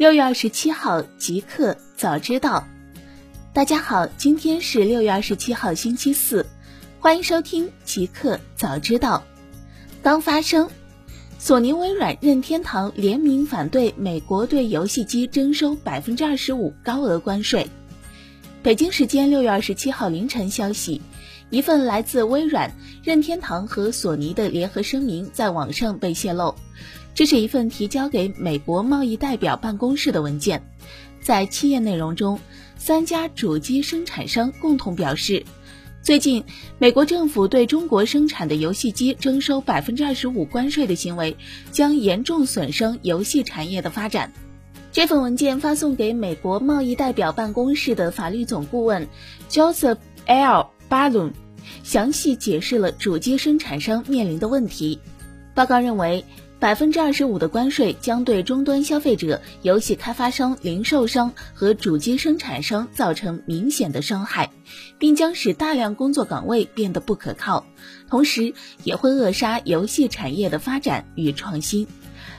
六月二十七号，极客早知道。大家好，今天是六月二十七号，星期四，欢迎收听极客早知道。刚发生，索尼、微软、任天堂联名反对美国对游戏机征收百分之二十五高额关税。北京时间六月二十七号凌晨消息，一份来自微软、任天堂和索尼的联合声明在网上被泄露。这是一份提交给美国贸易代表办公室的文件，在七页内容中，三家主机生产商共同表示，最近美国政府对中国生产的游戏机征收百分之二十五关税的行为，将严重损伤游戏产业的发展。这份文件发送给美国贸易代表办公室的法律总顾问 Joseph L. Ballon，详细解释了主机生产商面临的问题。报告认为。百分之二十五的关税将对终端消费者、游戏开发商、零售商和主机生产商造成明显的伤害，并将使大量工作岗位变得不可靠，同时也会扼杀游戏产业的发展与创新。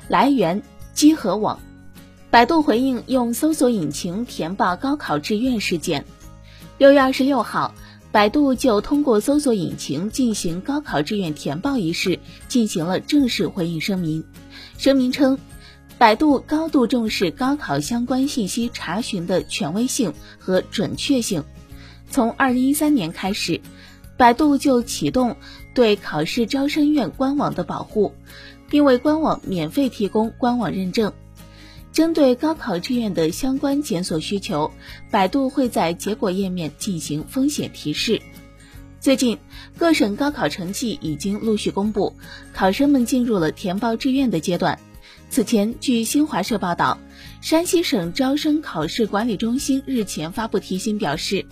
来源：机核网。百度回应用搜索引擎填报高考志愿事件。六月二十六号。百度就通过搜索引擎进行高考志愿填报一事进行了正式回应声明。声明称，百度高度重视高考相关信息查询的权威性和准确性。从二零一三年开始，百度就启动对考试招生院官网的保护，并为官网免费提供官网认证。针对高考志愿的相关检索需求，百度会在结果页面进行风险提示。最近，各省高考成绩已经陆续公布，考生们进入了填报志愿的阶段。此前，据新华社报道，山西省招生考试管理中心日前发布提醒，表示，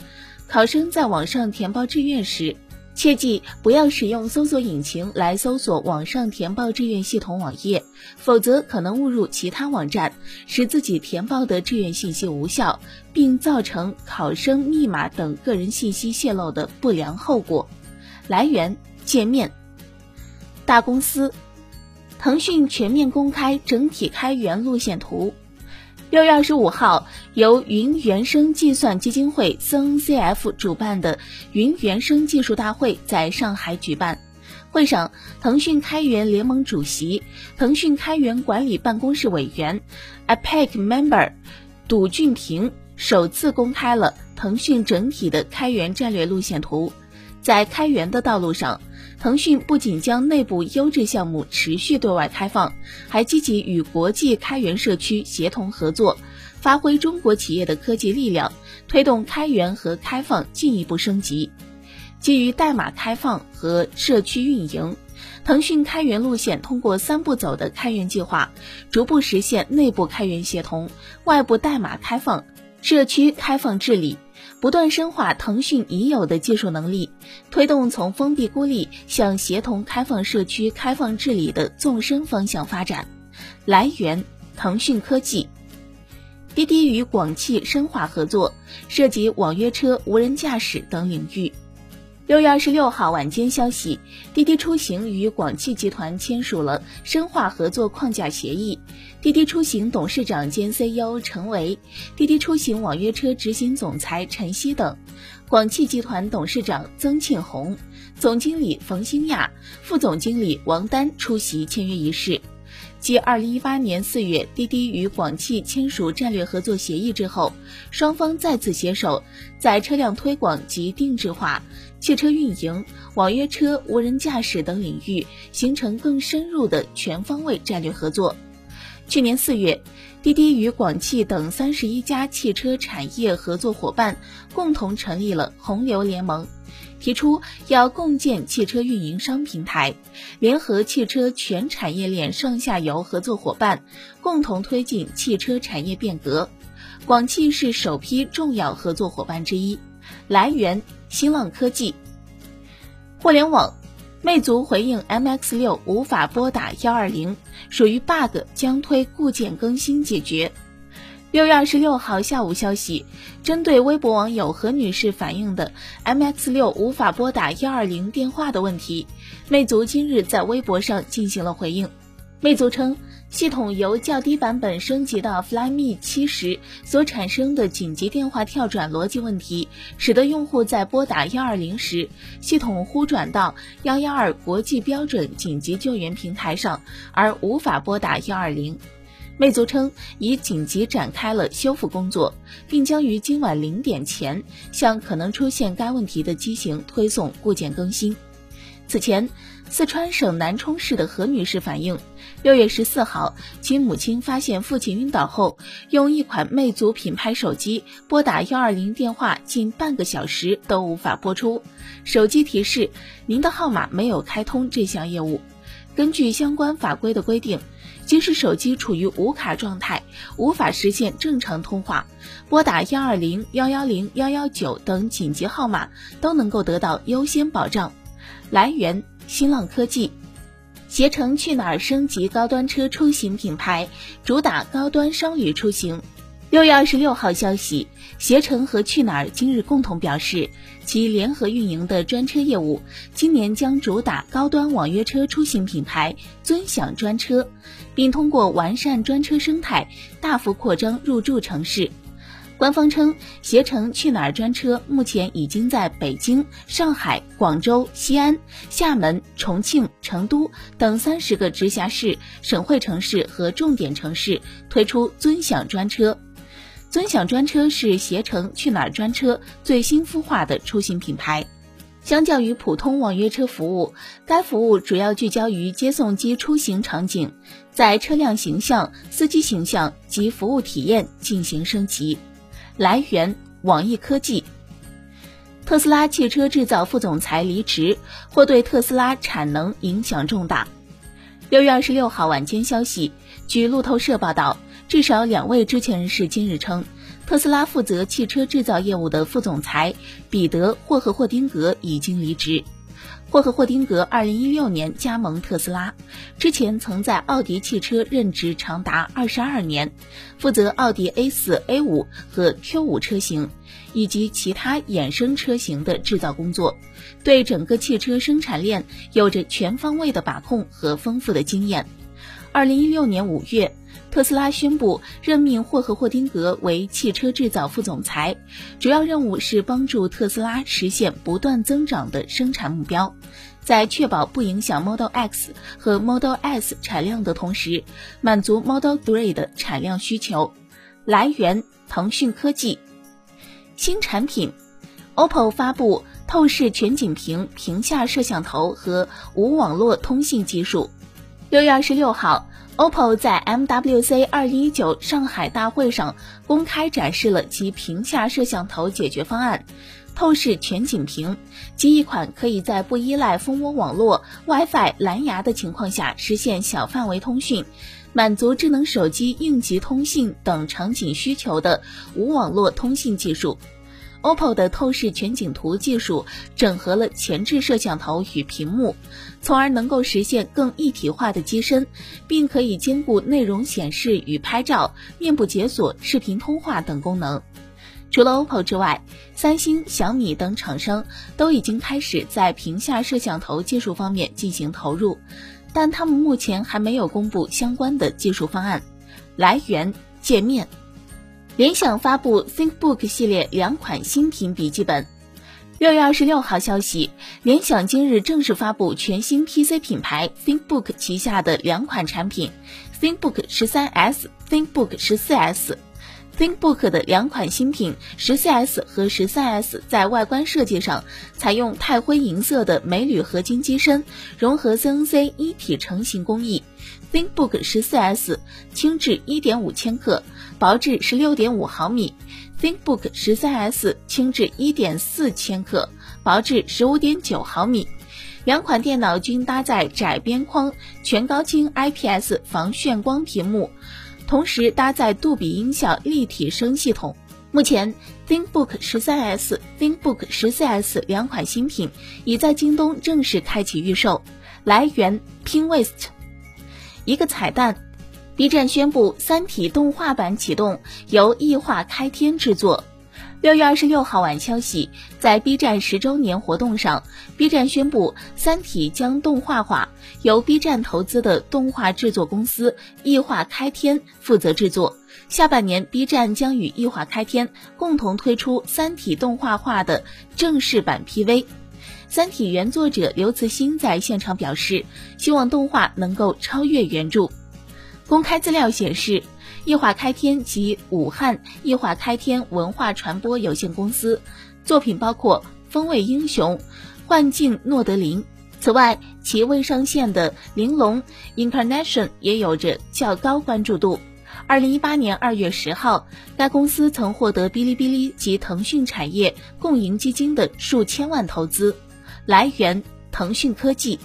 考生在网上填报志愿时。切记不要使用搜索引擎来搜索网上填报志愿系统网页，否则可能误入其他网站，使自己填报的志愿信息无效，并造成考生密码等个人信息泄露的不良后果。来源：界面。大公司，腾讯全面公开整体开源路线图。六月二十五号，由云原生计算基金会 （CNCF） 主办的云原生技术大会在上海举办。会上，腾讯开源联盟主席、腾讯开源管理办公室委员、APEC member 杜俊平首次公开了腾讯整体的开源战略路线图。在开源的道路上，腾讯不仅将内部优质项目持续对外开放，还积极与国际开源社区协同合作，发挥中国企业的科技力量，推动开源和开放进一步升级。基于代码开放和社区运营，腾讯开源路线通过三步走的开源计划，逐步实现内部开源协同、外部代码开放、社区开放治理。不断深化腾讯已有的技术能力，推动从封闭孤立向协同开放社区开放治理的纵深方向发展。来源：腾讯科技。滴滴与广汽深化合作，涉及网约车、无人驾驶等领域。六月二十六号晚间消息，滴滴出行与广汽集团签署了深化合作框架协议。滴滴出行董事长兼 CEO 陈维、滴滴出行网约车执行总裁陈曦等，广汽集团董事长曾庆红、总经理冯兴亚、副总经理王丹出席签约仪式。继二零一八年四月滴滴与广汽签署战略合作协议之后，双方再次携手在车辆推广及定制化、汽车运营、网约车、无人驾驶等领域形成更深入的全方位战略合作。去年四月，滴滴与广汽等三十一家汽车产业合作伙伴共同成立了洪流联盟。提出要共建汽车运营商平台，联合汽车全产业链上下游合作伙伴，共同推进汽车产业变革。广汽是首批重要合作伙伴之一。来源：新浪科技。互联网，魅族回应 MX 六无法拨打幺二零，属于 bug，将推固件更新解决。六月二十六号下午消息，针对微博网友何女士反映的 MX 六无法拨打幺二零电话的问题，魅族今日在微博上进行了回应。魅族称，系统由较低版本升级到 Flyme 七十所产生的紧急电话跳转逻辑问题，使得用户在拨打幺二零时，系统呼转到幺幺二国际标准紧急救援平台上，而无法拨打幺二零。魅族称已紧急展开了修复工作，并将于今晚零点前向可能出现该问题的机型推送固件更新。此前，四川省南充市的何女士反映，六月十四号，其母亲发现父亲晕倒后，用一款魅族品牌手机拨打幺二零电话近半个小时都无法拨出，手机提示您的号码没有开通这项业务。根据相关法规的规定。即使手机处于无卡状态，无法实现正常通话，拨打幺二零、幺幺零、幺幺九等紧急号码都能够得到优先保障。来源：新浪科技。携程去哪儿升级高端车出行品牌，主打高端商旅出行。六月二十六号消息，携程和去哪儿今日共同表示，其联合运营的专车业务今年将主打高端网约车出行品牌尊享专车，并通过完善专车生态，大幅扩张入驻城市。官方称，携程去哪儿专车目前已经在北京、上海、广州、西安、厦门、重庆、成都等三十个直辖市、省会城市和重点城市推出尊享专车。尊享专车是携程去哪儿专车最新孵化的出行品牌。相较于普通网约车服务，该服务主要聚焦于接送机出行场景，在车辆形象、司机形象及服务体验进行升级。来源：网易科技。特斯拉汽车制造副总裁离职，或对特斯拉产能影响重大。六月二十六号晚间消息，据路透社报道。至少两位知情人士今日称，特斯拉负责汽车制造业务的副总裁彼得·霍赫霍丁格已经离职。霍克霍丁格二零一六年加盟特斯拉，之前曾在奥迪汽车任职长达二十二年，负责奥迪 A 四、A 五和 Q 五车型以及其他衍生车型的制造工作，对整个汽车生产链有着全方位的把控和丰富的经验。二零一六年五月。特斯拉宣布任命霍赫霍丁格为汽车制造副总裁，主要任务是帮助特斯拉实现不断增长的生产目标，在确保不影响 Model X 和 Model S 产量的同时，满足 Model 3的产量需求。来源：腾讯科技。新产品，OPPO 发布透视全景屏屏下摄像头和无网络通信技术。六月二十六号。OPPO 在 MWC 二零一九上海大会上公开展示了其屏下摄像头解决方案——透视全景屏，即一款可以在不依赖蜂窝网络、WiFi、蓝牙的情况下实现小范围通讯，满足智能手机应急通信等场景需求的无网络通信技术。OPPO 的透视全景图技术整合了前置摄像头与屏幕，从而能够实现更一体化的机身，并可以兼顾内容显示与拍照、面部解锁、视频通话等功能。除了 OPPO 之外，三星、小米等厂商都已经开始在屏下摄像头技术方面进行投入，但他们目前还没有公布相关的技术方案。来源：界面。联想发布 ThinkBook 系列两款新品笔记本。六月二十六号消息，联想今日正式发布全新 PC 品牌 ThinkBook 旗下的两款产品：ThinkBook 十三 S、ThinkBook 十四 S。ThinkBook 的两款新品十四 S 和十三 S 在外观设计上采用钛灰银色的镁铝合金机身，融合 CNC 一体成型工艺。ThinkBook 十四 S 轻至一点五千克。薄至十六点五毫米，ThinkBook 十三 S 轻至一点四千克，薄至十五点九毫米。两款电脑均搭载窄边框全高清 IPS 防眩光屏幕，同时搭载杜比音效立体声系统。目前，ThinkBook 十三 S、ThinkBook 十四 S 两款新品已在京东正式开启预售。来源：PingWest。一个彩蛋。B 站宣布《三体》动画版启动，由异画开天制作。六月二十六号晚消息，在 B 站十周年活动上，B 站宣布《三体》将动画化，由 B 站投资的动画制作公司异化开天负责制作。下半年，B 站将与异化开天共同推出《三体》动画化的正式版 PV。《三体》原作者刘慈欣在现场表示，希望动画能够超越原著。公开资料显示。易化开天及武汉易化开天文化传播有限公司作品包括《风味英雄》《幻境诺德林》。此外，其未上线的《玲珑 Incarnation》也有着较高关注度。二零一八年二月十号，该公司曾获得哔哩哔哩及腾讯产业共赢基金的数千万投资。来源：腾讯科技。